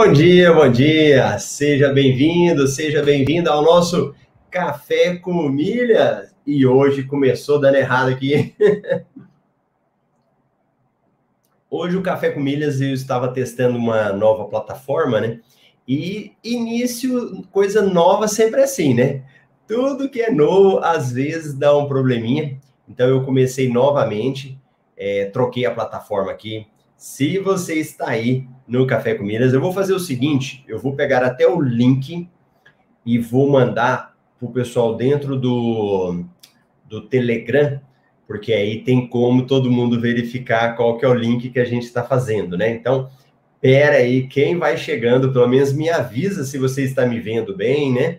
Bom dia, bom dia. Seja bem-vindo, seja bem-vindo ao nosso Café com Milhas. E hoje começou dando errado aqui. hoje o Café com Milhas eu estava testando uma nova plataforma, né? E início, coisa nova sempre é assim, né? Tudo que é novo às vezes dá um probleminha. Então eu comecei novamente, é, troquei a plataforma aqui. Se você está aí no Café com eu vou fazer o seguinte: eu vou pegar até o link e vou mandar para o pessoal dentro do, do Telegram, porque aí tem como todo mundo verificar qual que é o link que a gente está fazendo, né? Então, pera aí, quem vai chegando, pelo menos me avisa se você está me vendo bem, né?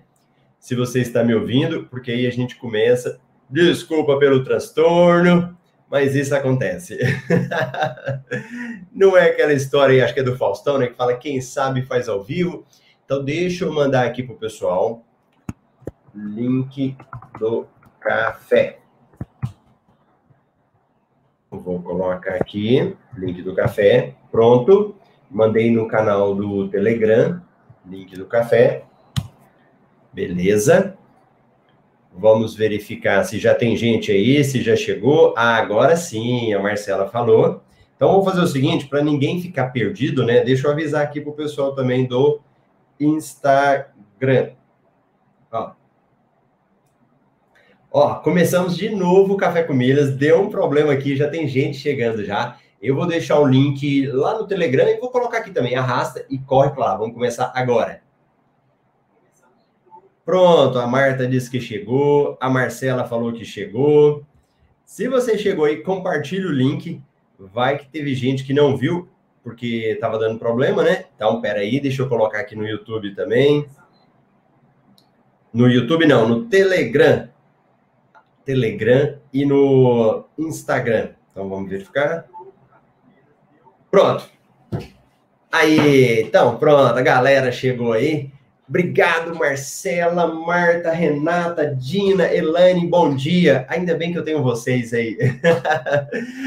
Se você está me ouvindo, porque aí a gente começa. Desculpa pelo transtorno, mas isso acontece. Não é aquela história, acho que é do Faustão, né? Que fala quem sabe faz ao vivo. Então, deixa eu mandar aqui para o pessoal. Link do café. Vou colocar aqui, link do café. Pronto. Mandei no canal do Telegram, link do café. Beleza. Vamos verificar se já tem gente aí, se já chegou. Ah, agora sim, a Marcela falou. Então, vou fazer o seguinte, para ninguém ficar perdido, né? Deixa eu avisar aqui para o pessoal também do Instagram. Ó. Ó, começamos de novo o Café com Milhas. Deu um problema aqui, já tem gente chegando já. Eu vou deixar o link lá no Telegram e vou colocar aqui também. Arrasta e corre para lá. Vamos começar agora. Pronto, a Marta disse que chegou, a Marcela falou que chegou. Se você chegou aí, compartilhe o link. Vai que teve gente que não viu, porque estava dando problema, né? Então, peraí, deixa eu colocar aqui no YouTube também. No YouTube não, no Telegram. Telegram e no Instagram. Então, vamos verificar. Pronto. Aí, então, pronto, a galera chegou aí. Obrigado, Marcela, Marta, Renata, Dina, Elane, bom dia. Ainda bem que eu tenho vocês aí.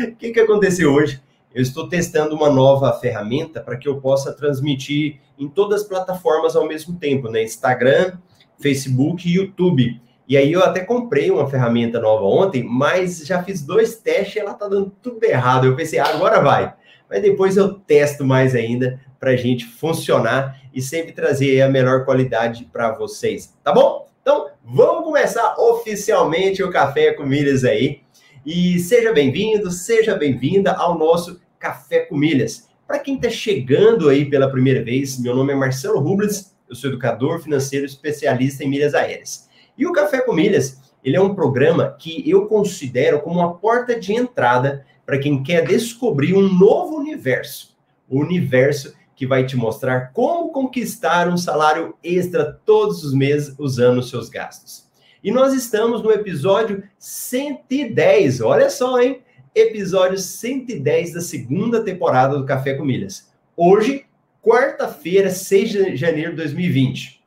O que, que aconteceu hoje? Eu estou testando uma nova ferramenta para que eu possa transmitir em todas as plataformas ao mesmo tempo, né? Instagram, Facebook e YouTube. E aí eu até comprei uma ferramenta nova ontem, mas já fiz dois testes e ela tá dando tudo errado. Eu pensei, ah, agora vai. Mas depois eu testo mais ainda para a gente funcionar e sempre trazer a melhor qualidade para vocês, tá bom? Então, vamos começar oficialmente o Café com Milhas aí. E seja bem-vindo, seja bem-vinda ao nosso Café com Milhas. Para quem está chegando aí pela primeira vez, meu nome é Marcelo Rubles, eu sou educador financeiro especialista em milhas aéreas. E o Café com Milhas, ele é um programa que eu considero como uma porta de entrada para quem quer descobrir um novo universo. O universo que vai te mostrar como conquistar um salário extra todos os meses usando os seus gastos. E nós estamos no episódio 110, olha só, hein? Episódio 110 da segunda temporada do Café com Milhas. Hoje, quarta-feira, 6 de janeiro de 2020.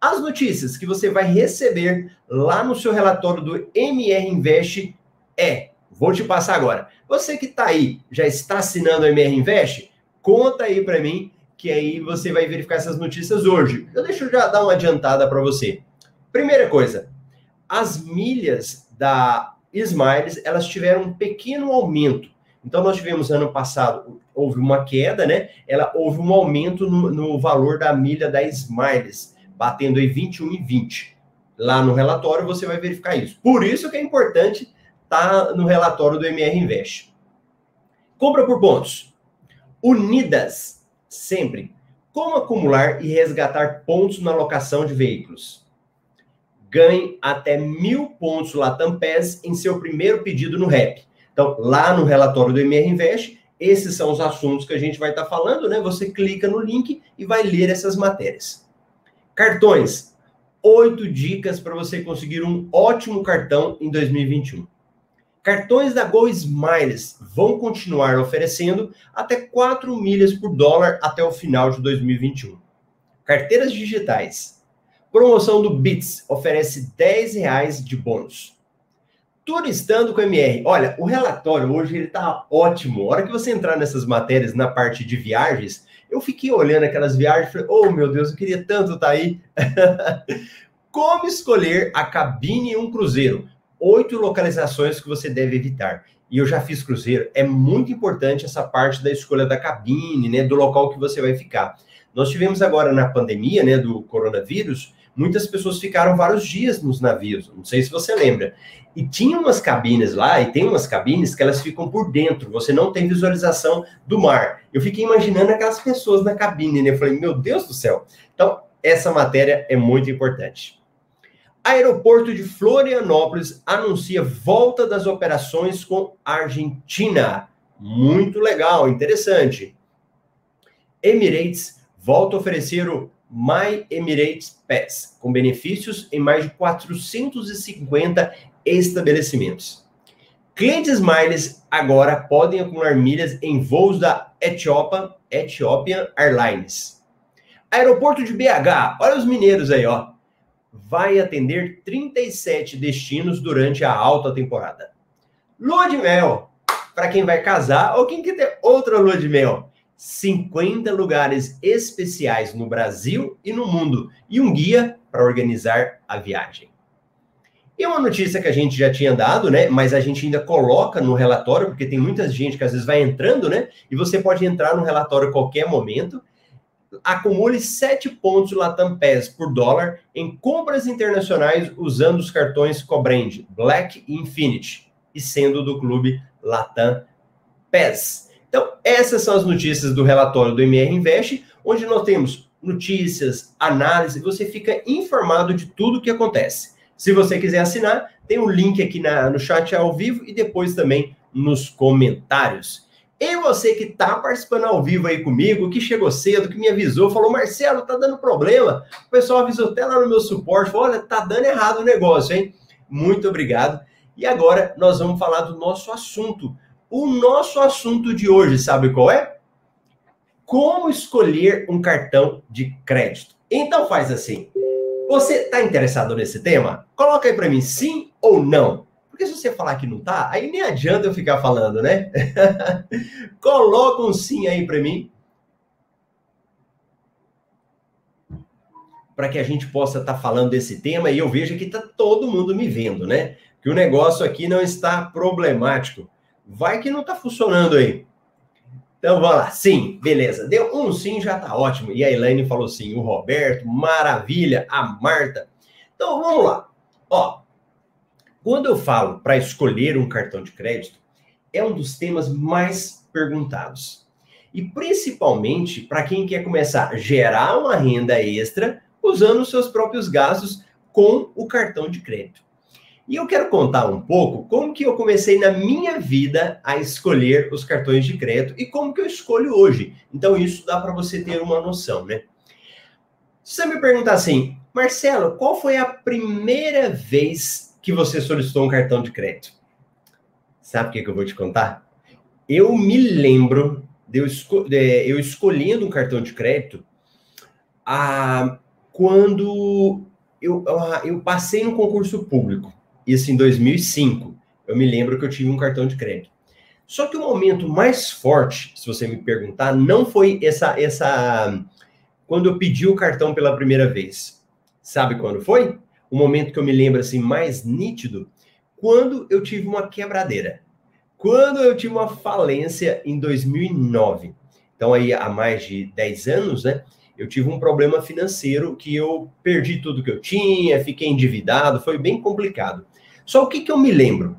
As notícias que você vai receber lá no seu relatório do MR Invest é, vou te passar agora. Você que está aí, já está assinando o MR Invest? Conta aí para mim que aí você vai verificar essas notícias hoje. Eu deixo já dar uma adiantada para você. Primeira coisa, as milhas da Smiles, elas tiveram um pequeno aumento. Então, nós tivemos ano passado, houve uma queda, né? Ela houve um aumento no, no valor da milha da Smiles, batendo em 21,20. Lá no relatório você vai verificar isso. Por isso que é importante estar tá no relatório do MR Invest. Compra por pontos. Unidas sempre. Como acumular e resgatar pontos na locação de veículos? Ganhe até mil pontos Latam PES em seu primeiro pedido no REP. Então, lá no relatório do MR Invest, esses são os assuntos que a gente vai estar tá falando, né? Você clica no link e vai ler essas matérias. Cartões. Oito dicas para você conseguir um ótimo cartão em 2021. Cartões da Go Smiles vão continuar oferecendo até 4 milhas por dólar até o final de 2021. Carteiras digitais. Promoção do Bits oferece 10 reais de bônus. Turistando com MR. Olha, o relatório hoje ele tá ótimo. A hora que você entrar nessas matérias na parte de viagens, Eu fiquei olhando aquelas viagens e falei, oh meu Deus, eu queria tanto estar tá aí. Como escolher a cabine em um cruzeiro? Oito localizações que você deve evitar. E eu já fiz cruzeiro. É muito importante essa parte da escolha da cabine, né? Do local que você vai ficar. Nós tivemos agora na pandemia, né, do coronavírus, muitas pessoas ficaram vários dias nos navios. Não sei se você lembra. E tinha umas cabines lá, e tem umas cabines que elas ficam por dentro, você não tem visualização do mar. Eu fiquei imaginando aquelas pessoas na cabine, né? Eu falei, meu Deus do céu. Então, essa matéria é muito importante. Aeroporto de Florianópolis anuncia volta das operações com Argentina. Muito legal, interessante. Emirates volta a oferecer o My Emirates Pass, com benefícios em mais de 450 estabelecimentos. Clientes Miles agora podem acumular milhas em voos da Etiópia, Ethiopian Airlines. Aeroporto de BH, olha os mineiros aí, ó. Vai atender 37 destinos durante a alta temporada. Lua de mel, para quem vai casar ou quem quer ter outra lua de mel. 50 lugares especiais no Brasil e no mundo e um guia para organizar a viagem. E uma notícia que a gente já tinha dado, né? Mas a gente ainda coloca no relatório, porque tem muita gente que às vezes vai entrando, né? E você pode entrar no relatório a qualquer momento. Acumule 7 pontos Latam Pass por dólar em compras internacionais usando os cartões Cobrand, Black e Infinity, e sendo do clube Latam Pass. Então, essas são as notícias do relatório do MR Invest, onde nós temos notícias, análise, você fica informado de tudo o que acontece. Se você quiser assinar, tem um link aqui na, no chat ao vivo e depois também nos comentários. E você que está participando ao vivo aí comigo, que chegou cedo, que me avisou, falou, Marcelo, tá dando problema. O pessoal avisou até lá no meu suporte, falou, olha, tá dando errado o negócio, hein? Muito obrigado. E agora nós vamos falar do nosso assunto, o nosso assunto de hoje, sabe qual é? Como escolher um cartão de crédito. Então faz assim. Você está interessado nesse tema? Coloca aí para mim sim ou não. Porque se você falar que não tá, aí nem adianta eu ficar falando, né? Coloca um sim aí para mim. Para que a gente possa estar tá falando desse tema e eu veja que está todo mundo me vendo, né? Que o negócio aqui não está problemático. Vai que não está funcionando aí. Então vamos lá. Sim, beleza. Deu um sim, já tá ótimo. E a Elaine falou sim. O Roberto, maravilha. A Marta. Então vamos lá. Ó, quando eu falo para escolher um cartão de crédito, é um dos temas mais perguntados. E principalmente para quem quer começar a gerar uma renda extra usando os seus próprios gastos com o cartão de crédito. E eu quero contar um pouco como que eu comecei na minha vida a escolher os cartões de crédito e como que eu escolho hoje. Então isso dá para você ter uma noção, né? Se você me perguntar assim, Marcelo, qual foi a primeira vez que você solicitou um cartão de crédito? Sabe o que, que eu vou te contar? Eu me lembro de eu, esco de, eu escolhendo um cartão de crédito ah, quando eu, eu passei no concurso público isso em 2005. Eu me lembro que eu tive um cartão de crédito. Só que o momento mais forte, se você me perguntar, não foi essa essa quando eu pedi o cartão pela primeira vez. Sabe quando foi? O momento que eu me lembro assim mais nítido, quando eu tive uma quebradeira. Quando eu tive uma falência em 2009. Então aí há mais de 10 anos, né? Eu tive um problema financeiro que eu perdi tudo que eu tinha, fiquei endividado, foi bem complicado. Só o que, que eu me lembro?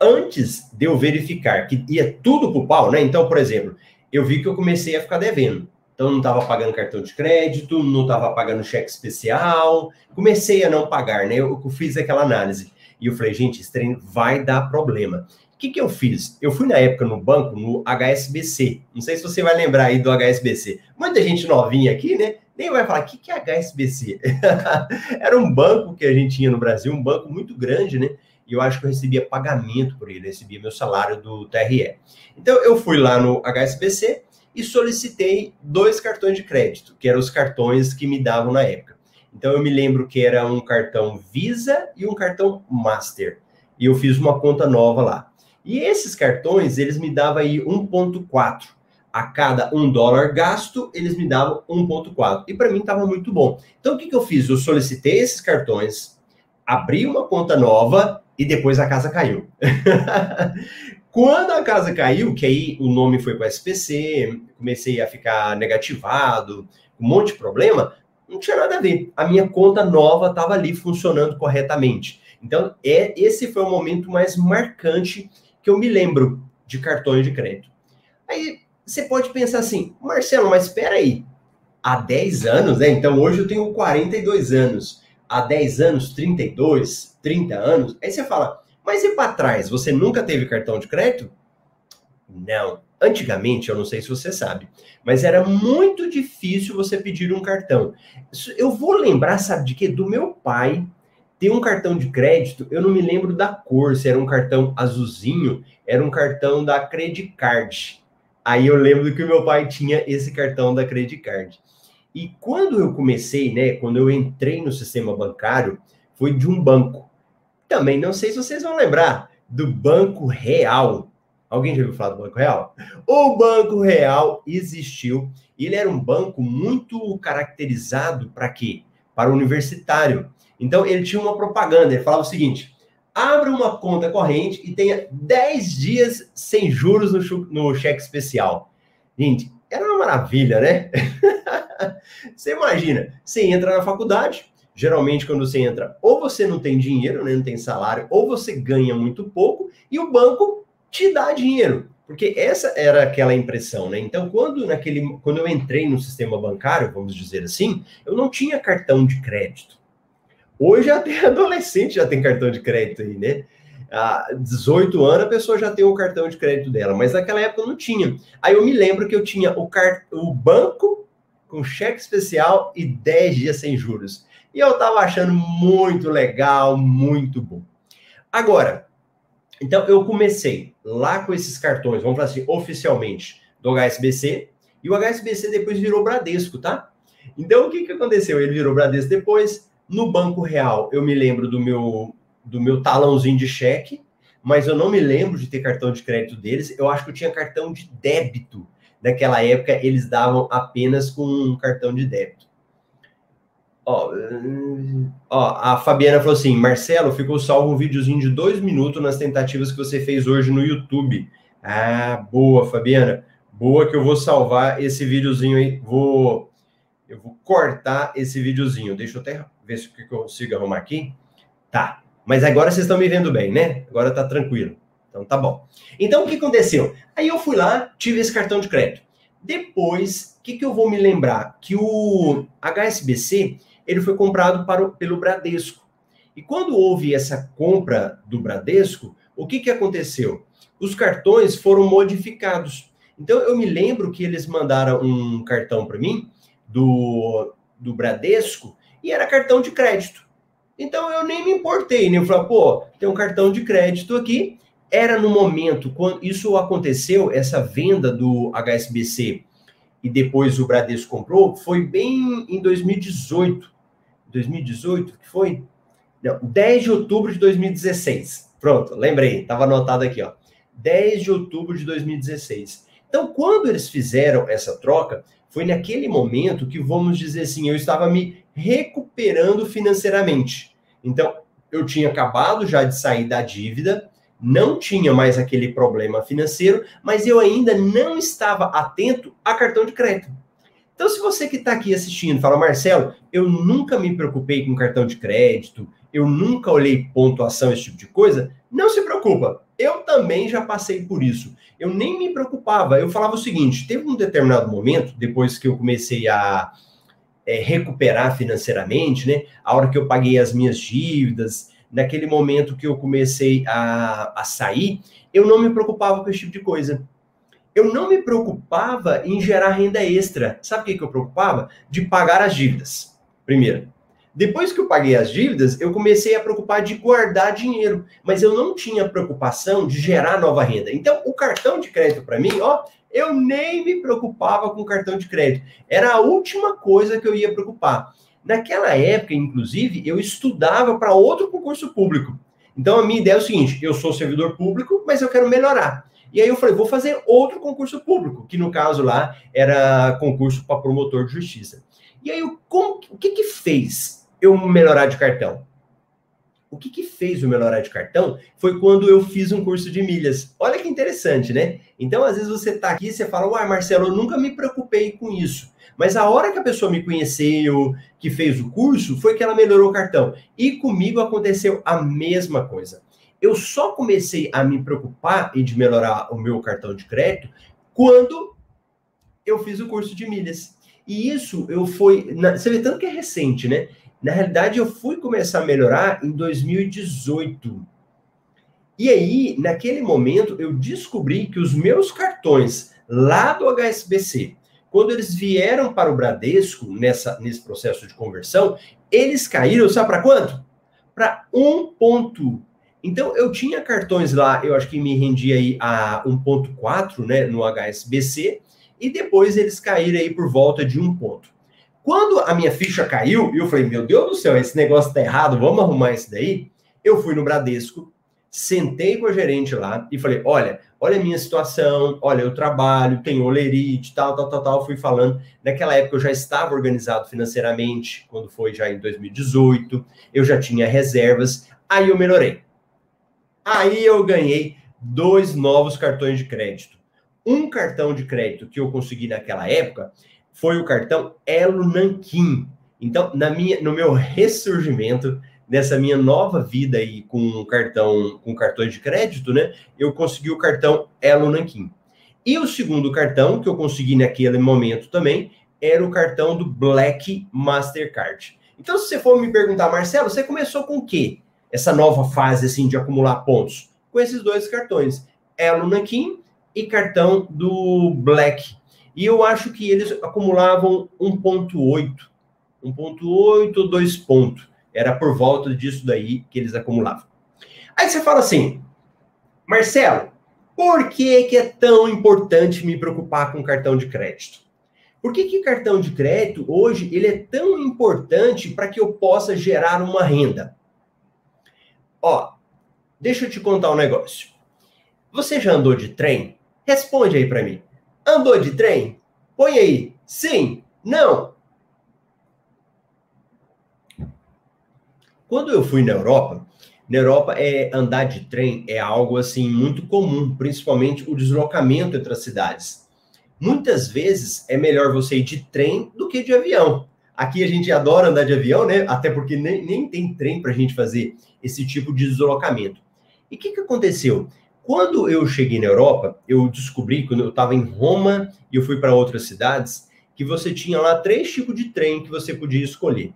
Antes de eu verificar que ia tudo pro pau, né? Então, por exemplo, eu vi que eu comecei a ficar devendo. Então, não estava pagando cartão de crédito, não estava pagando cheque especial, comecei a não pagar, né? Eu, fiz aquela análise. E eu falei, gente, esse trem vai dar problema. O que, que eu fiz? Eu fui na época no banco, no HSBC. Não sei se você vai lembrar aí do HSBC. Muita gente novinha aqui, né? nem vai falar, o que, que é HSBC? Era um banco que a gente tinha no Brasil, um banco muito grande, né? E eu acho que eu recebia pagamento por ele, recebia meu salário do TRE. Então eu fui lá no HSBC e solicitei dois cartões de crédito, que eram os cartões que me davam na época. Então eu me lembro que era um cartão Visa e um cartão Master. E eu fiz uma conta nova lá. E esses cartões, eles me davam aí 1.4 a cada um dólar gasto, eles me davam 1,4. E para mim estava muito bom. Então o que, que eu fiz? Eu solicitei esses cartões, abri uma conta nova e depois a casa caiu. Quando a casa caiu, que aí o nome foi para SPC, comecei a ficar negativado, um monte de problema, não tinha nada a ver. A minha conta nova estava ali funcionando corretamente. Então, é, esse foi o momento mais marcante que eu me lembro de cartões de crédito. Aí você pode pensar assim, Marcelo, mas espera aí, há 10 anos, né? Então hoje eu tenho 42 anos. Há 10 anos, 32, 30 anos. Aí você fala, mas e para trás? Você nunca teve cartão de crédito? Não. Antigamente, eu não sei se você sabe, mas era muito difícil você pedir um cartão. Eu vou lembrar, sabe de quê? Do meu pai ter um cartão de crédito, eu não me lembro da cor, se era um cartão azulzinho, era um cartão da Credit Card. Aí eu lembro que o meu pai tinha esse cartão da Credit Card. E quando eu comecei, né, quando eu entrei no sistema bancário, foi de um banco. Também não sei se vocês vão lembrar do Banco Real. Alguém já ouviu falar do Banco Real? O Banco Real existiu ele era um banco muito caracterizado para quê? Para o universitário. Então ele tinha uma propaganda, ele falava o seguinte: abra uma conta corrente e tenha 10 dias sem juros no, no cheque especial. Gente, era uma maravilha, né? você imagina, você entra na faculdade, geralmente quando você entra, ou você não tem dinheiro, né, não tem salário, ou você ganha muito pouco e o banco te dá dinheiro. Porque essa era aquela impressão, né? Então, quando naquele, quando eu entrei no sistema bancário, vamos dizer assim, eu não tinha cartão de crédito. Hoje até adolescente já tem cartão de crédito aí, né? Há 18 anos a pessoa já tem o cartão de crédito dela, mas naquela época não tinha. Aí eu me lembro que eu tinha o, car... o banco com cheque especial e 10 dias sem juros. E eu estava achando muito legal, muito bom. Agora, então eu comecei lá com esses cartões, vamos falar assim, oficialmente, do HSBC, e o HSBC depois virou Bradesco, tá? Então o que, que aconteceu? Ele virou Bradesco depois. No Banco Real, eu me lembro do meu, do meu talãozinho de cheque, mas eu não me lembro de ter cartão de crédito deles. Eu acho que eu tinha cartão de débito. Naquela época, eles davam apenas com um cartão de débito. Ó, ó, a Fabiana falou assim: Marcelo, ficou salvo um videozinho de dois minutos nas tentativas que você fez hoje no YouTube. Ah, boa, Fabiana. Boa que eu vou salvar esse videozinho aí. Vou, eu vou cortar esse videozinho. Deixa eu até ver se eu consigo arrumar aqui. Tá. Mas agora vocês estão me vendo bem, né? Agora tá tranquilo. Então tá bom. Então o que aconteceu? Aí eu fui lá, tive esse cartão de crédito. Depois, o que, que eu vou me lembrar? Que o HSBC ele foi comprado para pelo Bradesco. E quando houve essa compra do Bradesco, o que, que aconteceu? Os cartões foram modificados. Então, eu me lembro que eles mandaram um cartão para mim do, do Bradesco e era cartão de crédito. Então, eu nem me importei, né? Eu falei, pô, tem um cartão de crédito aqui. Era no momento, quando isso aconteceu, essa venda do HSBC e depois o Bradesco comprou, foi bem em 2018. 2018, que foi? Não, 10 de outubro de 2016. Pronto, lembrei, estava anotado aqui, ó. 10 de outubro de 2016. Então, quando eles fizeram essa troca, foi naquele momento que, vamos dizer assim, eu estava me recuperando financeiramente. Então, eu tinha acabado já de sair da dívida, não tinha mais aquele problema financeiro, mas eu ainda não estava atento a cartão de crédito. Então, se você que está aqui assistindo fala, Marcelo, eu nunca me preocupei com cartão de crédito, eu nunca olhei pontuação, esse tipo de coisa, não se preocupa. Eu também já passei por isso. Eu nem me preocupava. Eu falava o seguinte: teve um determinado momento, depois que eu comecei a é, recuperar financeiramente, né? A hora que eu paguei as minhas dívidas, naquele momento que eu comecei a, a sair, eu não me preocupava com esse tipo de coisa eu não me preocupava em gerar renda extra. Sabe o que, que eu preocupava? De pagar as dívidas. Primeiro. Depois que eu paguei as dívidas, eu comecei a preocupar de guardar dinheiro, mas eu não tinha preocupação de gerar nova renda. Então, o cartão de crédito para mim, ó, eu nem me preocupava com o cartão de crédito. Era a última coisa que eu ia preocupar. Naquela época, inclusive, eu estudava para outro concurso público. Então, a minha ideia é o seguinte: eu sou servidor público, mas eu quero melhorar. E aí eu falei, vou fazer outro concurso público, que no caso lá era concurso para promotor de justiça. E aí, como, o que que fez eu melhorar de cartão? O que, que fez o melhorar de cartão foi quando eu fiz um curso de milhas. Olha que interessante, né? Então, às vezes você está aqui e você fala, uai, Marcelo, eu nunca me preocupei com isso. Mas a hora que a pessoa me conheceu, que fez o curso, foi que ela melhorou o cartão. E comigo aconteceu a mesma coisa. Eu só comecei a me preocupar em de melhorar o meu cartão de crédito quando eu fiz o curso de milhas. E isso eu fui. Você vê tanto que é recente, né? Na realidade, eu fui começar a melhorar em 2018. E aí, naquele momento, eu descobri que os meus cartões lá do HSBC, quando eles vieram para o Bradesco, nessa, nesse processo de conversão, eles caíram, sabe para quanto? Para um ponto. Então, eu tinha cartões lá, eu acho que me rendia aí a 1.4, né, no HSBC, e depois eles caíram aí por volta de um ponto. Quando a minha ficha caiu, eu falei, meu Deus do céu, esse negócio tá errado, vamos arrumar isso daí. Eu fui no Bradesco, sentei com a gerente lá e falei, olha, olha a minha situação, olha, eu trabalho, tenho olerite, tal, tal, tal, tal, fui falando. Naquela época eu já estava organizado financeiramente, quando foi já em 2018, eu já tinha reservas, aí eu melhorei. Aí eu ganhei dois novos cartões de crédito. Um cartão de crédito que eu consegui naquela época, foi o cartão Elo Nanquim. Então, na minha, no meu ressurgimento, nessa minha nova vida aí com cartão, com cartões de crédito, né? Eu consegui o cartão Elo Nanquim. E o segundo cartão que eu consegui naquele momento também era o cartão do Black Mastercard. Então, se você for me perguntar, Marcelo, você começou com o quê? Essa nova fase assim de acumular pontos? Com esses dois cartões, Elo Nanquim e cartão do Black e eu acho que eles acumulavam 1,8, 1,8 ou 2 pontos. Era por volta disso daí que eles acumulavam. Aí você fala assim, Marcelo, por que, que é tão importante me preocupar com cartão de crédito? Por que, que cartão de crédito hoje ele é tão importante para que eu possa gerar uma renda? Ó, deixa eu te contar um negócio. Você já andou de trem? Responde aí para mim. Andou de trem? Põe aí. Sim. Não. Quando eu fui na Europa, na Europa é andar de trem é algo assim muito comum, principalmente o deslocamento entre as cidades. Muitas vezes é melhor você ir de trem do que de avião. Aqui a gente adora andar de avião, né? Até porque nem, nem tem trem para a gente fazer esse tipo de deslocamento. E o que, que aconteceu? Quando eu cheguei na Europa, eu descobri, quando eu estava em Roma e eu fui para outras cidades, que você tinha lá três tipos de trem que você podia escolher.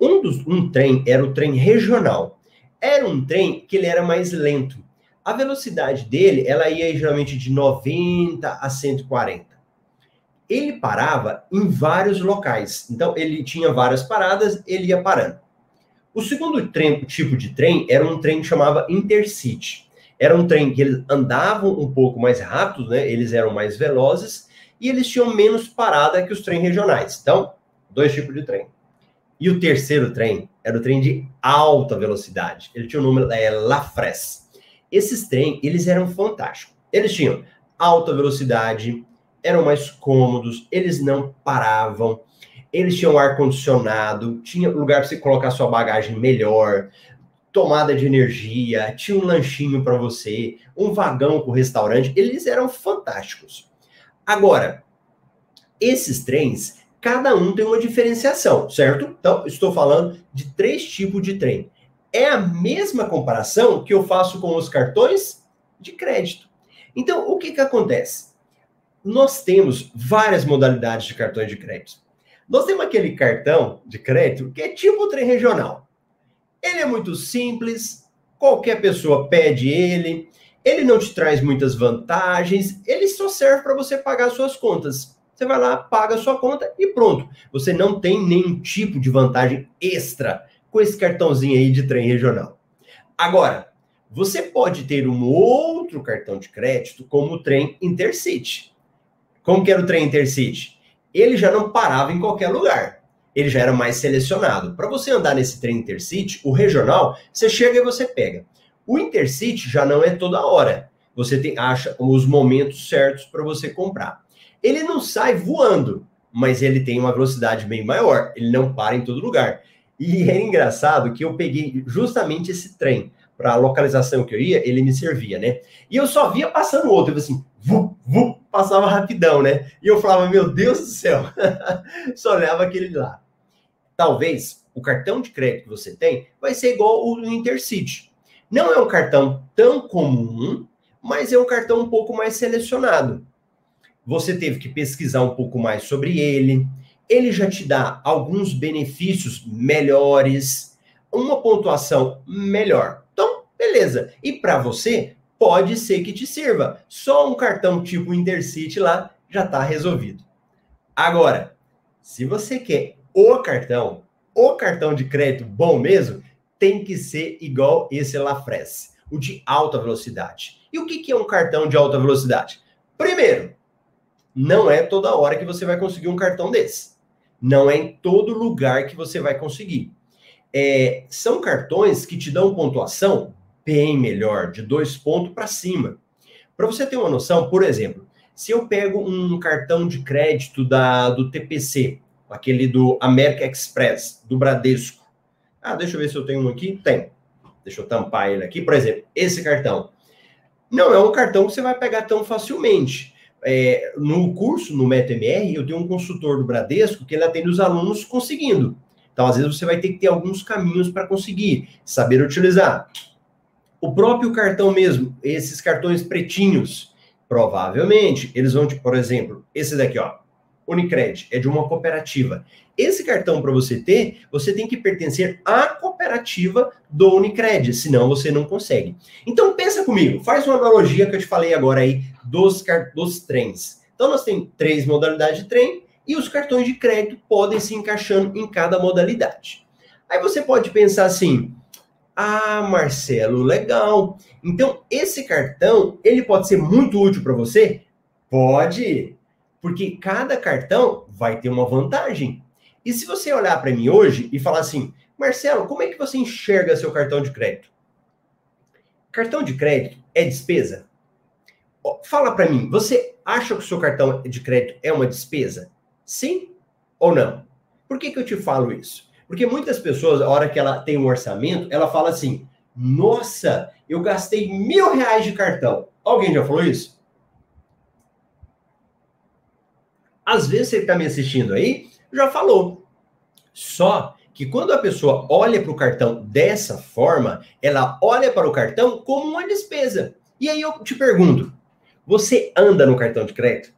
Um, dos, um trem era o trem regional. Era um trem que ele era mais lento. A velocidade dele, ela ia geralmente de 90 a 140. Ele parava em vários locais. Então, ele tinha várias paradas, ele ia parando. O segundo trem, tipo de trem era um trem que chamava Intercity. Era um trem que eles andavam um pouco mais rápido, né? Eles eram mais velozes e eles tinham menos parada que os trens regionais. Então, dois tipos de trem. E o terceiro trem era o trem de alta velocidade. Ele tinha o número é, Lafres. Esses trens, eles eram fantásticos. Eles tinham alta velocidade, eram mais cômodos, eles não paravam, eles tinham ar condicionado, tinha lugar para você colocar sua bagagem melhor, tomada de energia, tinha um lanchinho para você, um vagão com restaurante, eles eram fantásticos. Agora, esses trens, cada um tem uma diferenciação, certo? Então, estou falando de três tipos de trem. É a mesma comparação que eu faço com os cartões de crédito. Então, o que, que acontece? Nós temos várias modalidades de cartões de crédito. Nós temos aquele cartão de crédito que é tipo o trem regional. Ele é muito simples, qualquer pessoa pede ele, ele não te traz muitas vantagens, ele só serve para você pagar suas contas. Você vai lá, paga a sua conta e pronto. Você não tem nenhum tipo de vantagem extra com esse cartãozinho aí de trem regional. Agora, você pode ter um outro cartão de crédito como o trem Intercity. Como que era o trem Intercity? Ele já não parava em qualquer lugar ele já era mais selecionado. Para você andar nesse trem Intercity, o regional, você chega e você pega. O Intercity já não é toda hora. você tem, acha os momentos certos para você comprar. Ele não sai voando, mas ele tem uma velocidade bem maior, ele não para em todo lugar. E é engraçado que eu peguei justamente esse trem para a localização que eu ia, ele me servia, né? E eu só via passando outro, eu assim, vu, vu, passava rapidão, né? E eu falava, meu Deus do céu, só olhava aquele lá. Talvez o cartão de crédito que você tem vai ser igual o Intercity. Não é um cartão tão comum, mas é um cartão um pouco mais selecionado. Você teve que pesquisar um pouco mais sobre ele. Ele já te dá alguns benefícios melhores, uma pontuação melhor. Então, beleza. E para você, pode ser que te sirva. Só um cartão tipo Intercity lá já está resolvido. Agora, se você quer o cartão, o cartão de crédito bom mesmo, tem que ser igual esse Lafres, o de alta velocidade. E o que é um cartão de alta velocidade? Primeiro, não é toda hora que você vai conseguir um cartão desse. Não é em todo lugar que você vai conseguir. É, são cartões que te dão pontuação bem melhor, de dois pontos para cima. Para você ter uma noção, por exemplo, se eu pego um cartão de crédito da, do TPC, aquele do America Express, do Bradesco. Ah, deixa eu ver se eu tenho um aqui. Tem. Deixa eu tampar ele aqui. Por exemplo, esse cartão. Não é um cartão que você vai pegar tão facilmente. É, no curso, no MetaMR, eu tenho um consultor do Bradesco que ele atende os alunos conseguindo. Então, às vezes, você vai ter que ter alguns caminhos para conseguir, saber utilizar. O próprio cartão mesmo, esses cartões pretinhos, provavelmente, eles vão, por exemplo, esse daqui, ó, Unicred, é de uma cooperativa. Esse cartão, para você ter, você tem que pertencer à cooperativa do Unicred, senão você não consegue. Então, pensa comigo, faz uma analogia que eu te falei agora aí dos, dos trens. Então, nós temos três modalidades de trem e os cartões de crédito podem se encaixando em cada modalidade. Aí você pode pensar assim, ah, Marcelo, legal. Então, esse cartão, ele pode ser muito útil para você? Pode. Porque cada cartão vai ter uma vantagem. E se você olhar para mim hoje e falar assim, Marcelo, como é que você enxerga seu cartão de crédito? Cartão de crédito é despesa? Fala para mim, você acha que o seu cartão de crédito é uma despesa? Sim ou não? Por que, que eu te falo isso? Porque muitas pessoas, a hora que ela tem um orçamento, ela fala assim: Nossa, eu gastei mil reais de cartão. Alguém já falou isso? Às vezes você está me assistindo aí, já falou. Só que quando a pessoa olha para o cartão dessa forma, ela olha para o cartão como uma despesa. E aí eu te pergunto: você anda no cartão de crédito?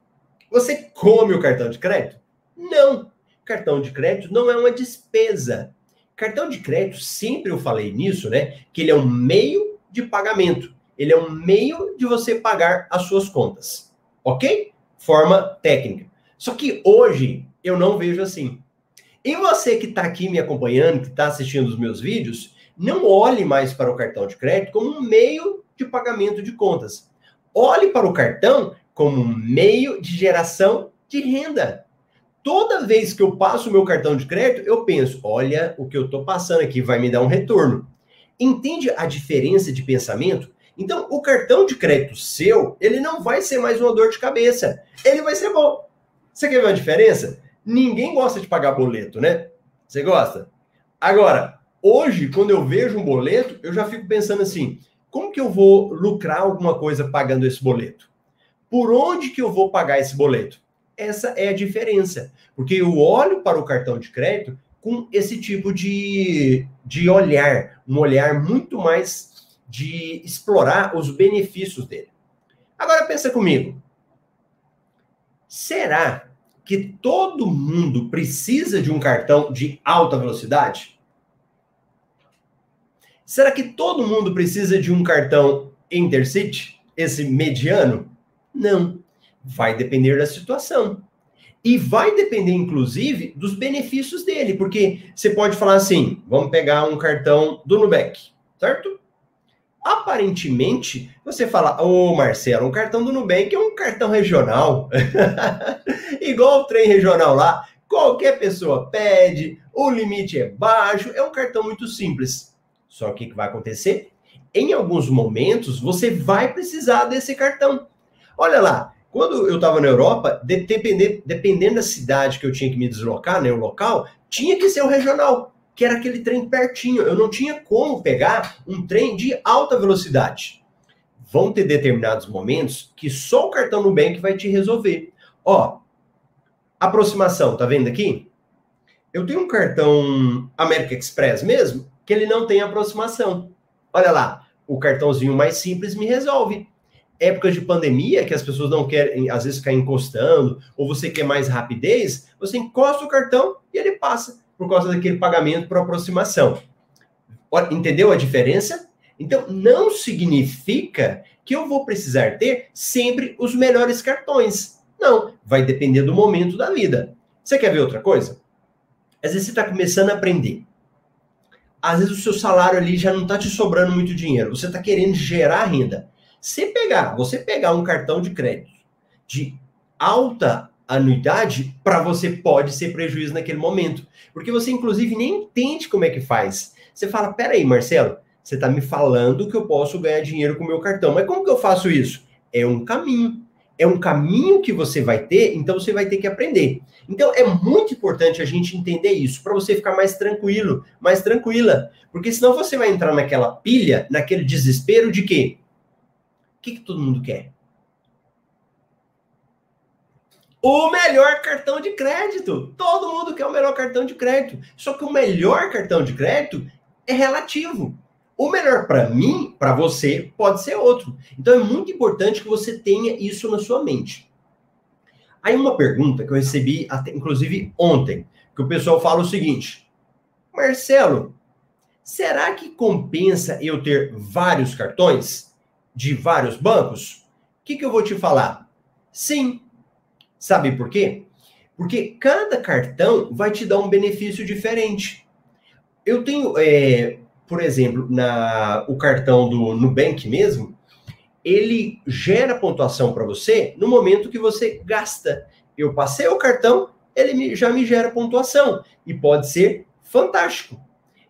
Você come o cartão de crédito? Não. Cartão de crédito não é uma despesa. Cartão de crédito, sempre eu falei nisso, né? Que ele é um meio de pagamento. Ele é um meio de você pagar as suas contas. Ok? Forma técnica. Só que hoje eu não vejo assim. E você que está aqui me acompanhando, que está assistindo os meus vídeos, não olhe mais para o cartão de crédito como um meio de pagamento de contas. Olhe para o cartão como um meio de geração de renda. Toda vez que eu passo o meu cartão de crédito, eu penso: olha, o que eu estou passando aqui vai me dar um retorno. Entende a diferença de pensamento? Então, o cartão de crédito seu, ele não vai ser mais uma dor de cabeça. Ele vai ser bom. Você quer ver uma diferença? Ninguém gosta de pagar boleto, né? Você gosta? Agora, hoje, quando eu vejo um boleto, eu já fico pensando assim: como que eu vou lucrar alguma coisa pagando esse boleto? Por onde que eu vou pagar esse boleto? Essa é a diferença. Porque eu olho para o cartão de crédito com esse tipo de, de olhar, um olhar muito mais de explorar os benefícios dele. Agora pensa comigo. Será que todo mundo precisa de um cartão de alta velocidade? Será que todo mundo precisa de um cartão Intercity, esse mediano? Não. Vai depender da situação. E vai depender, inclusive, dos benefícios dele, porque você pode falar assim: vamos pegar um cartão do Nubank, certo? Aparentemente, você fala, ô oh, Marcelo, um cartão do Nubank é um cartão regional. Igual o trem regional lá, qualquer pessoa pede, o limite é baixo, é um cartão muito simples. Só que o que vai acontecer? em alguns momentos, você vai precisar desse cartão. Olha lá, quando eu estava na Europa, dependendo, dependendo da cidade que eu tinha que me deslocar, né, o local, tinha que ser o regional, que era aquele trem pertinho. Eu não tinha como pegar um trem de alta velocidade. Vão ter determinados momentos que só o cartão Nubank vai te resolver. Ó, aproximação, tá vendo aqui? Eu tenho um cartão American Express mesmo, que ele não tem aproximação. Olha lá, o cartãozinho mais simples me resolve épocas de pandemia, que as pessoas não querem, às vezes, ficar encostando, ou você quer mais rapidez, você encosta o cartão e ele passa, por causa daquele pagamento por aproximação. Entendeu a diferença? Então, não significa que eu vou precisar ter sempre os melhores cartões. Não, vai depender do momento da vida. Você quer ver outra coisa? Às vezes você está começando a aprender. Às vezes o seu salário ali já não está te sobrando muito dinheiro. Você está querendo gerar renda. Se pegar, você pegar um cartão de crédito de alta anuidade, para você pode ser prejuízo naquele momento. Porque você, inclusive, nem entende como é que faz. Você fala, peraí, Marcelo, você está me falando que eu posso ganhar dinheiro com o meu cartão. Mas como que eu faço isso? É um caminho. É um caminho que você vai ter, então você vai ter que aprender. Então é muito importante a gente entender isso, para você ficar mais tranquilo, mais tranquila. Porque senão você vai entrar naquela pilha, naquele desespero de que o que, que todo mundo quer? O melhor cartão de crédito. Todo mundo quer o melhor cartão de crédito. Só que o melhor cartão de crédito é relativo. O melhor para mim, para você, pode ser outro. Então é muito importante que você tenha isso na sua mente. Aí uma pergunta que eu recebi, até, inclusive ontem, que o pessoal fala o seguinte: Marcelo, será que compensa eu ter vários cartões? De vários bancos? O que, que eu vou te falar? Sim. Sabe por quê? Porque cada cartão vai te dar um benefício diferente. Eu tenho, é, por exemplo, na, o cartão do Nubank mesmo, ele gera pontuação para você no momento que você gasta. Eu passei o cartão, ele me, já me gera pontuação e pode ser fantástico.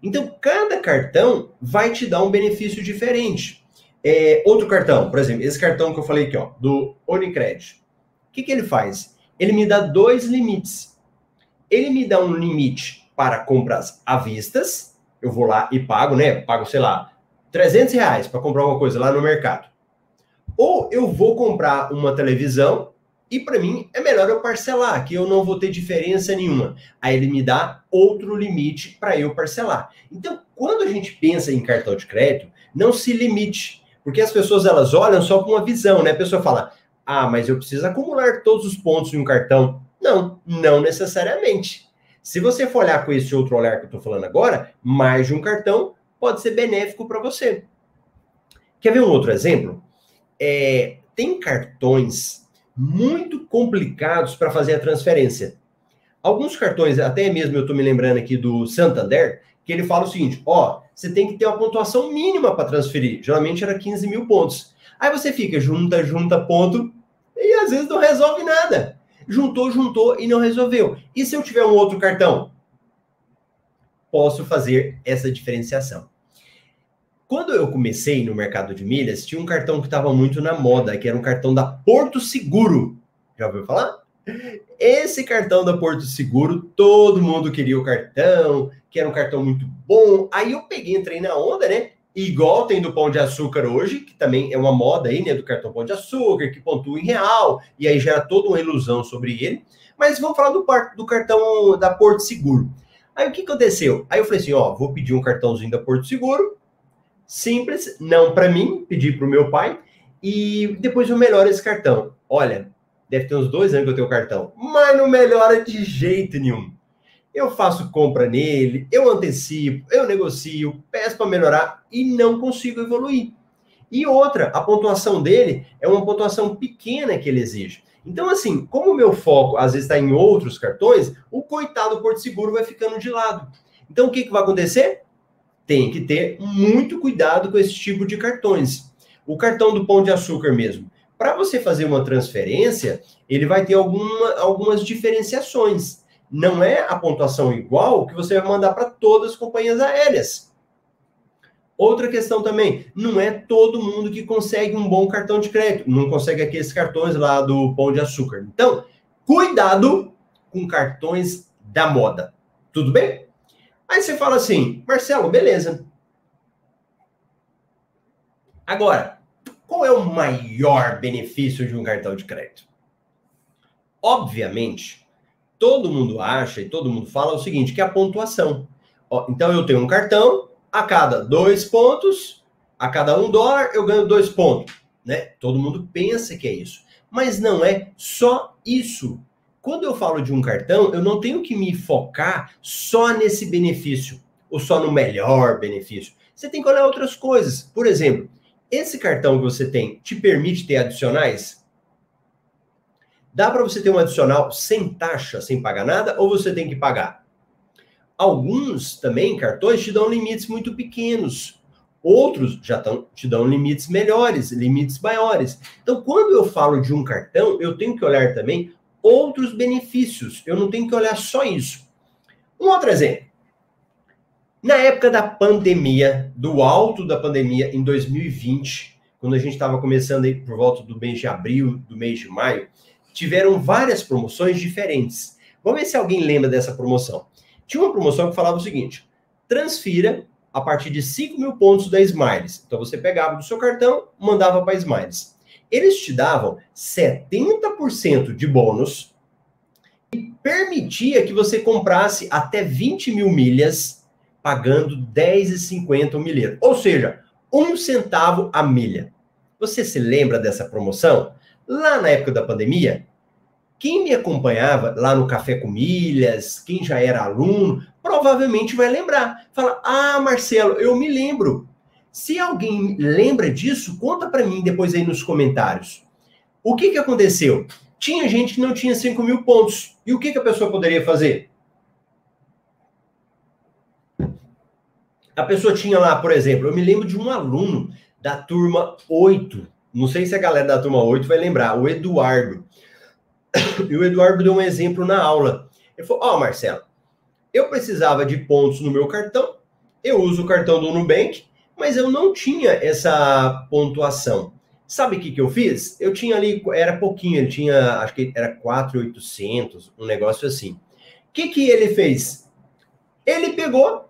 Então, cada cartão vai te dar um benefício diferente. É, outro cartão, por exemplo, esse cartão que eu falei aqui, ó, do Unicred. O que, que ele faz? Ele me dá dois limites. Ele me dá um limite para compras à vistas, eu vou lá e pago, né? Pago, sei lá, 300 reais para comprar alguma coisa lá no mercado. Ou eu vou comprar uma televisão e para mim é melhor eu parcelar, que eu não vou ter diferença nenhuma. Aí ele me dá outro limite para eu parcelar. Então, quando a gente pensa em cartão de crédito, não se limite. Porque as pessoas elas olham só com uma visão, né? A pessoa fala: "Ah, mas eu preciso acumular todos os pontos em um cartão". Não, não necessariamente. Se você for olhar com esse outro olhar que eu estou falando agora, mais de um cartão pode ser benéfico para você. Quer ver um outro exemplo? É, tem cartões muito complicados para fazer a transferência. Alguns cartões, até mesmo eu estou me lembrando aqui do Santander, que ele fala o seguinte: ó, você tem que ter uma pontuação mínima para transferir. Geralmente era 15 mil pontos. Aí você fica, junta, junta, ponto, e às vezes não resolve nada. Juntou, juntou e não resolveu. E se eu tiver um outro cartão? Posso fazer essa diferenciação. Quando eu comecei no mercado de milhas, tinha um cartão que estava muito na moda, que era um cartão da Porto Seguro. Já ouviu falar? Esse cartão da Porto Seguro, todo mundo queria o cartão, que era um cartão muito bom. Aí eu peguei, entrei na onda, né? Igual tem do Pão de Açúcar hoje, que também é uma moda aí, né? Do cartão Pão de Açúcar, que pontua em real, e aí gera toda uma ilusão sobre ele. Mas vamos falar do, do cartão da Porto Seguro. Aí o que aconteceu? Aí eu falei assim: ó, vou pedir um cartãozinho da Porto Seguro, simples, não para mim, pedi para o meu pai, e depois eu melhoro esse cartão. Olha, deve ter uns dois anos que eu tenho o cartão, mas não melhora de jeito nenhum eu faço compra nele, eu antecipo, eu negocio, peço para melhorar e não consigo evoluir. E outra, a pontuação dele é uma pontuação pequena que ele exige. Então, assim, como o meu foco às vezes está em outros cartões, o coitado Porto Seguro vai ficando de lado. Então, o que, que vai acontecer? Tem que ter muito cuidado com esse tipo de cartões. O cartão do Pão de Açúcar mesmo. Para você fazer uma transferência, ele vai ter alguma, algumas diferenciações não é a pontuação igual que você vai mandar para todas as companhias aéreas. Outra questão também, não é todo mundo que consegue um bom cartão de crédito, não consegue aqueles cartões lá do Pão de Açúcar. Então, cuidado com cartões da moda. Tudo bem? Aí você fala assim, Marcelo, beleza. Agora, qual é o maior benefício de um cartão de crédito? Obviamente, todo mundo acha e todo mundo fala o seguinte, que é a pontuação. Então eu tenho um cartão, a cada dois pontos, a cada um dólar, eu ganho dois pontos. Né? Todo mundo pensa que é isso. Mas não é só isso. Quando eu falo de um cartão, eu não tenho que me focar só nesse benefício, ou só no melhor benefício. Você tem que olhar outras coisas. Por exemplo, esse cartão que você tem te permite ter adicionais? Dá para você ter um adicional sem taxa, sem pagar nada, ou você tem que pagar? Alguns também cartões te dão limites muito pequenos. Outros já tão, te dão limites melhores, limites maiores. Então, quando eu falo de um cartão, eu tenho que olhar também outros benefícios. Eu não tenho que olhar só isso. Um outro exemplo. Na época da pandemia, do alto da pandemia, em 2020, quando a gente estava começando aí por volta do mês de abril, do mês de maio, tiveram várias promoções diferentes. Vamos ver se alguém lembra dessa promoção. Tinha uma promoção que falava o seguinte: transfira a partir de 5 mil pontos da Smiles. Então você pegava do seu cartão, mandava para a Smiles. Eles te davam 70% de bônus e permitia que você comprasse até 20 mil milhas pagando 10,50 o milheiro. Ou seja, um centavo a milha. Você se lembra dessa promoção? Lá na época da pandemia, quem me acompanhava lá no Café com Milhas, quem já era aluno, provavelmente vai lembrar. Fala: "Ah, Marcelo, eu me lembro". Se alguém lembra disso, conta para mim depois aí nos comentários. O que que aconteceu? Tinha gente que não tinha 5 mil pontos. E o que, que a pessoa poderia fazer? A pessoa tinha lá, por exemplo, eu me lembro de um aluno da turma 8. Não sei se a galera da turma 8 vai lembrar, o Eduardo. E o Eduardo deu um exemplo na aula. Ele falou: Ó, oh, Marcelo, eu precisava de pontos no meu cartão, eu uso o cartão do Nubank, mas eu não tinha essa pontuação. Sabe o que, que eu fiz? Eu tinha ali, era pouquinho, ele tinha, acho que era 4,800, um negócio assim. O que, que ele fez? Ele pegou,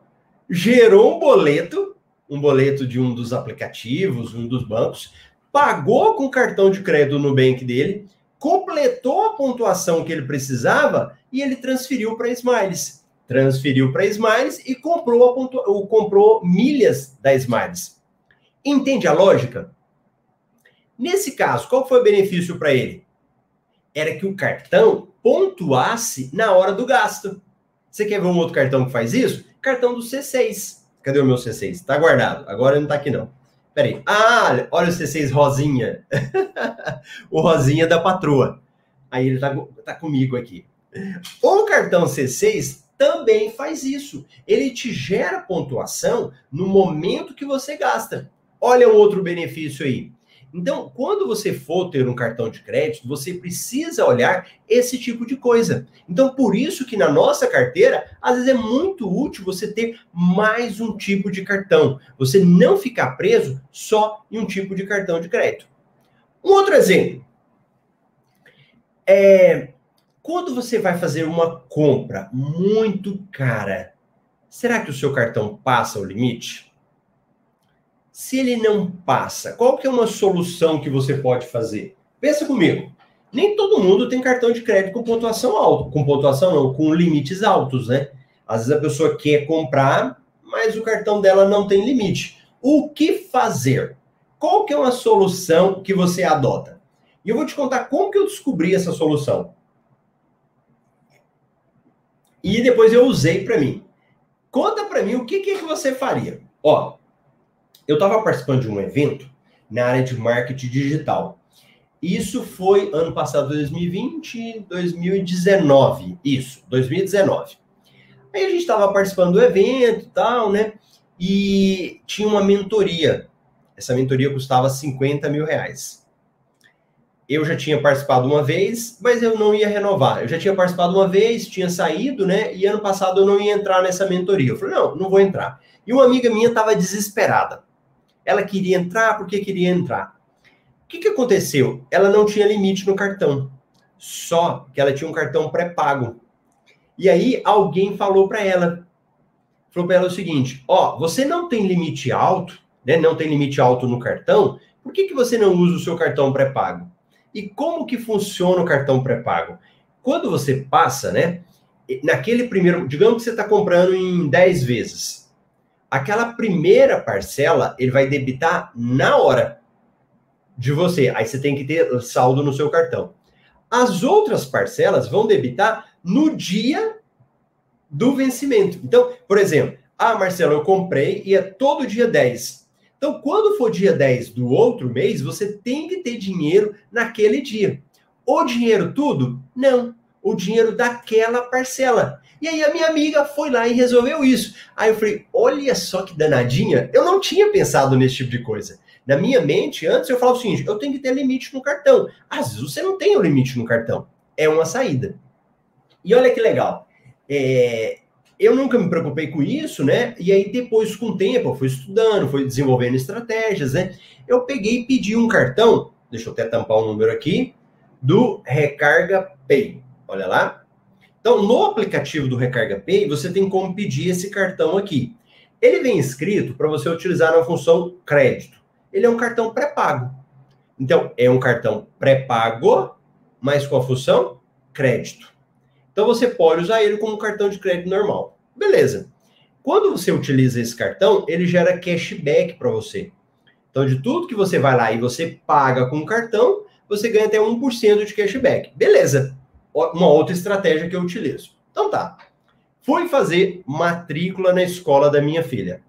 gerou um boleto, um boleto de um dos aplicativos, um dos bancos, pagou com o cartão de crédito no Nubank dele, completou a pontuação que ele precisava e ele transferiu para Smiles. Transferiu para Smiles e comprou, a pontua, comprou milhas da Smiles. Entende a lógica? Nesse caso, qual foi o benefício para ele? Era que o cartão pontuasse na hora do gasto. Você quer ver um outro cartão que faz isso? Cartão do C6. Cadê o meu C6? Está guardado. Agora não está aqui não. Peraí. Ah, olha o C6 Rosinha. o Rosinha da patroa. Aí ele tá, tá comigo aqui. O cartão C6 também faz isso. Ele te gera pontuação no momento que você gasta. Olha um outro benefício aí. Então, quando você for ter um cartão de crédito, você precisa olhar esse tipo de coisa. Então, por isso que na nossa carteira, às vezes é muito útil você ter mais um tipo de cartão. Você não ficar preso só em um tipo de cartão de crédito. Um outro exemplo. É, quando você vai fazer uma compra muito cara, será que o seu cartão passa o limite? Se ele não passa, qual que é uma solução que você pode fazer? Pensa comigo. Nem todo mundo tem cartão de crédito com pontuação alta, com pontuação não, com limites altos, né? Às vezes a pessoa quer comprar, mas o cartão dela não tem limite. O que fazer? Qual que é uma solução que você adota? E eu vou te contar como que eu descobri essa solução. E depois eu usei para mim. Conta para mim o que, que você faria. Ó, eu estava participando de um evento na área de marketing digital. Isso foi ano passado, 2020, 2019. Isso, 2019. Aí a gente estava participando do evento e tal, né? E tinha uma mentoria. Essa mentoria custava 50 mil reais. Eu já tinha participado uma vez, mas eu não ia renovar. Eu já tinha participado uma vez, tinha saído, né? E ano passado eu não ia entrar nessa mentoria. Eu falei, não, não vou entrar. E uma amiga minha estava desesperada. Ela queria entrar porque queria entrar. O que, que aconteceu? Ela não tinha limite no cartão. Só que ela tinha um cartão pré-pago. E aí alguém falou para ela, falou para ela o seguinte: ó, você não tem limite alto, né? Não tem limite alto no cartão. Por que, que você não usa o seu cartão pré-pago? E como que funciona o cartão pré-pago? Quando você passa, né? Naquele primeiro, digamos que você está comprando em 10 vezes. Aquela primeira parcela, ele vai debitar na hora de você. Aí você tem que ter saldo no seu cartão. As outras parcelas vão debitar no dia do vencimento. Então, por exemplo, ah, Marcelo, eu comprei e é todo dia 10. Então, quando for dia 10 do outro mês, você tem que ter dinheiro naquele dia. O dinheiro tudo? Não. O dinheiro daquela parcela. E aí a minha amiga foi lá e resolveu isso. Aí eu falei, olha só que danadinha. Eu não tinha pensado nesse tipo de coisa. Na minha mente, antes eu falava o seguinte, eu tenho que ter limite no cartão. Às vezes você não tem o limite no cartão. É uma saída. E olha que legal. É, eu nunca me preocupei com isso, né? E aí depois, com o tempo, eu fui estudando, fui desenvolvendo estratégias, né? Eu peguei e pedi um cartão, deixa eu até tampar o número aqui, do Recarga Pay. Olha lá. Então, no aplicativo do Recarga Pay, você tem como pedir esse cartão aqui. Ele vem escrito para você utilizar na função crédito. Ele é um cartão pré-pago. Então, é um cartão pré-pago, mas com a função crédito. Então você pode usar ele como cartão de crédito normal. Beleza. Quando você utiliza esse cartão, ele gera cashback para você. Então, de tudo que você vai lá e você paga com o cartão, você ganha até 1% de cashback. Beleza. Uma outra estratégia que eu utilizo. Então tá. Fui fazer matrícula na escola da minha filha.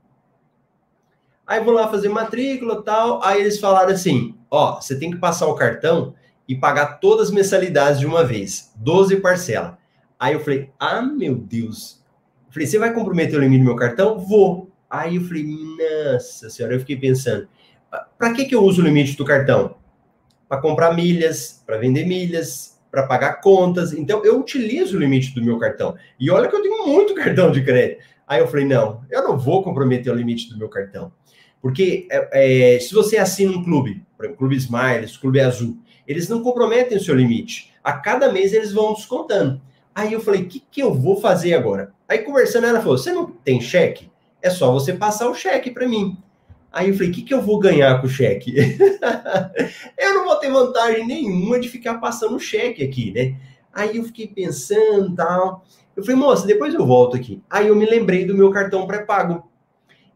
Aí vou lá fazer matrícula tal. Aí eles falaram assim: ó, você tem que passar o cartão e pagar todas as mensalidades de uma vez, 12 parcelas. Aí eu falei, ah, meu Deus. Eu falei, você vai comprometer o limite do meu cartão? Vou. Aí eu falei, nossa senhora, eu fiquei pensando, para que, que eu uso o limite do cartão? Para comprar milhas, para vender milhas, para pagar contas. Então, eu utilizo o limite do meu cartão. E olha que eu tenho muito cartão de crédito. Aí eu falei, não, eu não vou comprometer o limite do meu cartão. Porque é, é, se você assina um clube, por Clube Smiles, Clube Azul, eles não comprometem o seu limite. A cada mês eles vão descontando. Aí eu falei, o que, que eu vou fazer agora? Aí conversando, ela falou: você não tem cheque? É só você passar o cheque para mim. Aí eu falei, o que, que eu vou ganhar com o cheque? eu não vou ter vantagem nenhuma de ficar passando cheque aqui, né? Aí eu fiquei pensando tal. Eu falei, moça, depois eu volto aqui. Aí eu me lembrei do meu cartão pré-pago.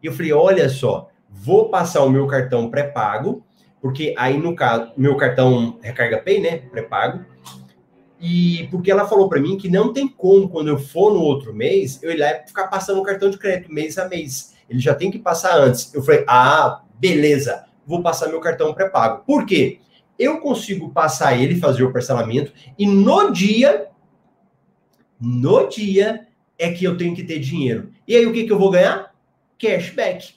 E eu falei, olha só, vou passar o meu cartão pré-pago, porque aí no caso, meu cartão Recarga Pay, né, pré-pago, e porque ela falou para mim que não tem como, quando eu for no outro mês, eu ir lá e ficar passando o cartão de crédito mês a mês. Ele já tem que passar antes. Eu falei, ah, beleza, vou passar meu cartão pré-pago. Por quê? Eu consigo passar ele, fazer o parcelamento, e no dia, no dia, é que eu tenho que ter dinheiro. E aí o que, que eu vou ganhar? Cashback.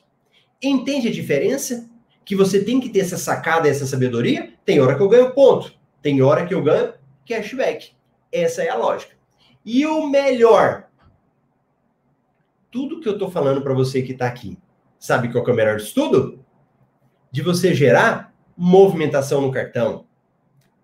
Entende a diferença? Que você tem que ter essa sacada, essa sabedoria? Tem hora que eu ganho ponto, tem hora que eu ganho cashback. Essa é a lógica. E o melhor, tudo que eu estou falando para você que está aqui, sabe qual é o melhor de tudo? De você gerar movimentação no cartão.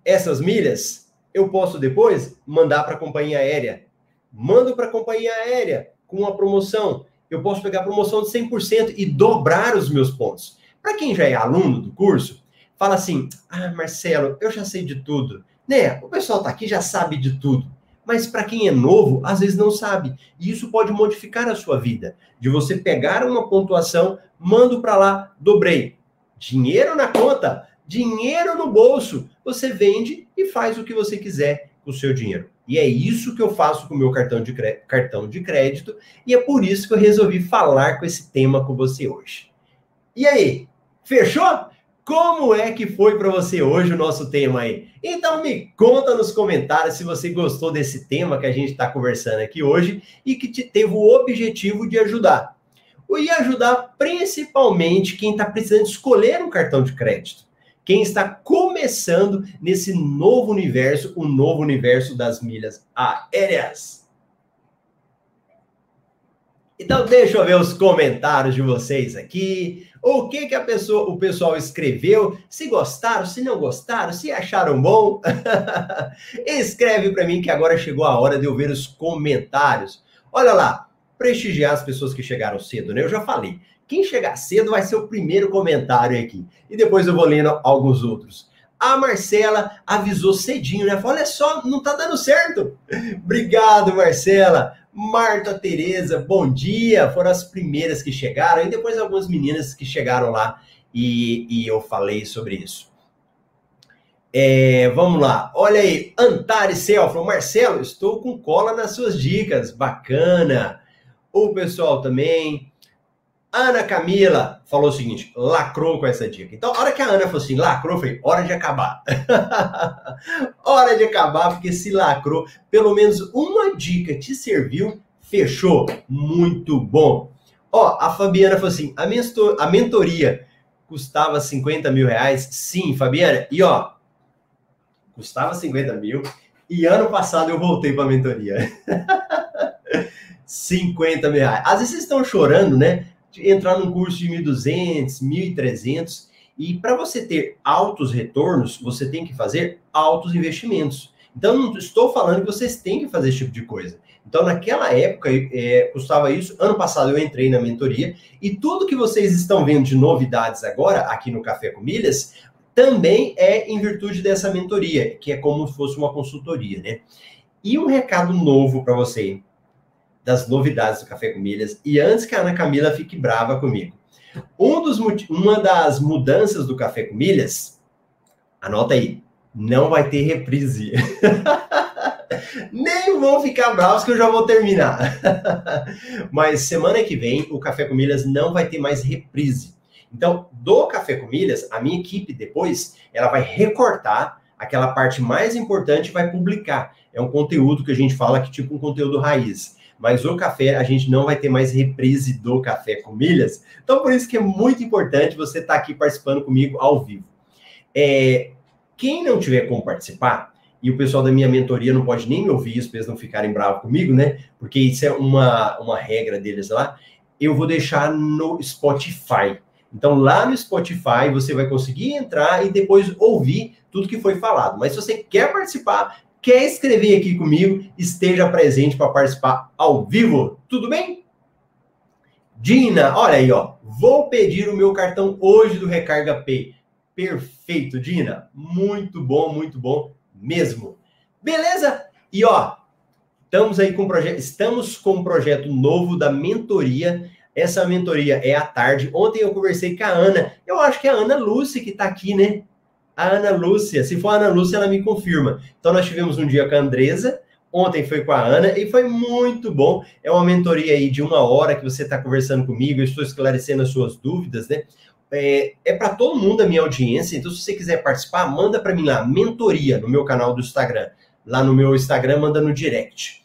Essas milhas eu posso depois mandar para a companhia aérea. Mando para a companhia aérea com uma promoção. Eu posso pegar a promoção de 100% e dobrar os meus pontos. Para quem já é aluno do curso, fala assim: "Ah, Marcelo, eu já sei de tudo. Né? O pessoal tá aqui já sabe de tudo. Mas para quem é novo, às vezes não sabe. E isso pode modificar a sua vida. De você pegar uma pontuação, mando para lá, dobrei. Dinheiro na conta, dinheiro no bolso. Você vende e faz o que você quiser com o seu dinheiro. E é isso que eu faço com o meu cartão de, cartão de crédito. E é por isso que eu resolvi falar com esse tema com você hoje. E aí, fechou? Como é que foi para você hoje o nosso tema aí? Então me conta nos comentários se você gostou desse tema que a gente está conversando aqui hoje e que te teve o objetivo de ajudar. E ajudar principalmente quem está precisando escolher um cartão de crédito. Quem está começando nesse novo universo, o novo universo das milhas aéreas. Então, deixa eu ver os comentários de vocês aqui. O que que a pessoa, o pessoal escreveu? Se gostaram, se não gostaram, se acharam bom? Escreve para mim que agora chegou a hora de eu ver os comentários. Olha lá, prestigiar as pessoas que chegaram cedo, né? Eu já falei. Quem chegar cedo vai ser o primeiro comentário aqui. E depois eu vou lendo alguns outros. A Marcela avisou cedinho, né? Falou, olha só, não tá dando certo. Obrigado, Marcela. Marta Tereza, bom dia. Foram as primeiras que chegaram. E depois algumas meninas que chegaram lá e, e eu falei sobre isso. É, vamos lá, olha aí, Antares Cel falou, Marcelo, estou com cola nas suas dicas, bacana. O pessoal também, Ana Camila falou o seguinte, lacrou com essa dica. Então, a hora que a Ana falou assim, lacrou, foi hora de acabar. hora de acabar, porque se lacrou, pelo menos uma dica te serviu, fechou. Muito bom. Ó, a Fabiana falou assim, a, a mentoria custava 50 mil reais? Sim, Fabiana. E ó, custava 50 mil. E ano passado eu voltei para a mentoria. 50 mil reais. Às vezes vocês estão chorando, né? Entrar num curso de 1.200, 1.300. E para você ter altos retornos, você tem que fazer altos investimentos. Então, não estou falando que vocês têm que fazer esse tipo de coisa. Então, naquela época, é, custava isso. Ano passado eu entrei na mentoria e tudo que vocês estão vendo de novidades agora aqui no Café com Milhas também é em virtude dessa mentoria, que é como se fosse uma consultoria, né? E um recado novo para você das novidades do Café com Milhas e antes que a Ana Camila fique brava comigo. Um dos, uma das mudanças do Café com Milhas, anota aí, não vai ter reprise. Nem vão ficar bravos que eu já vou terminar. Mas semana que vem o Café com Milhas não vai ter mais reprise. Então, do Café com Milhas, a minha equipe depois, ela vai recortar aquela parte mais importante e vai publicar. É um conteúdo que a gente fala que tipo um conteúdo raiz mas o café a gente não vai ter mais reprise do café com milhas. Então, por isso que é muito importante você estar tá aqui participando comigo ao vivo. É, quem não tiver como participar, e o pessoal da minha mentoria não pode nem me ouvir para eles não ficarem bravos comigo, né? Porque isso é uma, uma regra deles lá. Eu vou deixar no Spotify. Então, lá no Spotify, você vai conseguir entrar e depois ouvir tudo que foi falado. Mas se você quer participar, quer escrever aqui comigo, esteja presente para participar ao vivo. Tudo bem? Dina, olha aí, ó. Vou pedir o meu cartão hoje do Recarga Pay. Perfeito, Dina. Muito bom, muito bom mesmo. Beleza? E ó, estamos aí com projeto, estamos com um projeto novo da mentoria. Essa mentoria é à tarde. Ontem eu conversei com a Ana. Eu acho que é a Ana Lúcia que está aqui, né? A Ana Lúcia. Se for a Ana Lúcia, ela me confirma. Então, nós tivemos um dia com a Andresa, ontem foi com a Ana e foi muito bom. É uma mentoria aí de uma hora que você está conversando comigo, eu estou esclarecendo as suas dúvidas, né? É, é para todo mundo a minha audiência, então se você quiser participar, manda para mim lá, mentoria, no meu canal do Instagram. Lá no meu Instagram, manda no direct.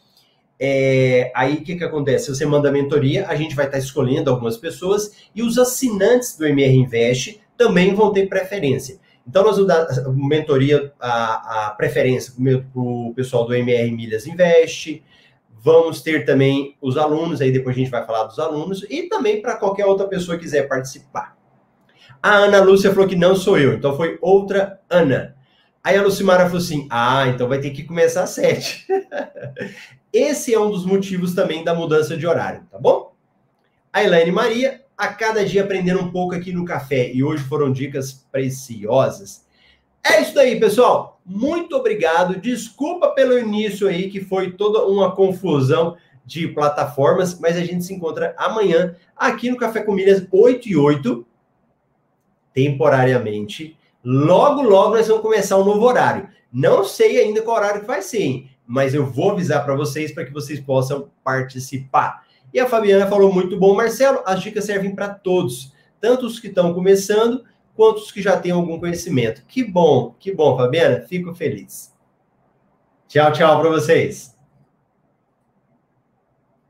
É, aí o que, que acontece? Você manda a mentoria, a gente vai estar tá escolhendo algumas pessoas e os assinantes do MR Invest também vão ter preferência. Então, nós vamos dar mentoria, a, a preferência para o pessoal do MR Milhas Invest. Vamos ter também os alunos, aí depois a gente vai falar dos alunos, e também para qualquer outra pessoa que quiser participar. A Ana Lúcia falou que não sou eu, então foi outra Ana. Aí a Lucimara falou assim: ah, então vai ter que começar às sete. Esse é um dos motivos também da mudança de horário, tá bom? A Elaine Maria, a cada dia aprendendo um pouco aqui no café e hoje foram dicas preciosas. É isso aí, pessoal. Muito obrigado. Desculpa pelo início aí, que foi toda uma confusão de plataformas, mas a gente se encontra amanhã aqui no Café com Milhas 8 e 8, temporariamente. Logo, logo nós vamos começar um novo horário. Não sei ainda qual horário que vai ser, hein? mas eu vou avisar para vocês para que vocês possam participar. E a Fabiana falou muito bom, Marcelo, as dicas servem para todos, tanto os que estão começando, quanto os que já têm algum conhecimento. Que bom, que bom, Fabiana, fico feliz. Tchau, tchau para vocês.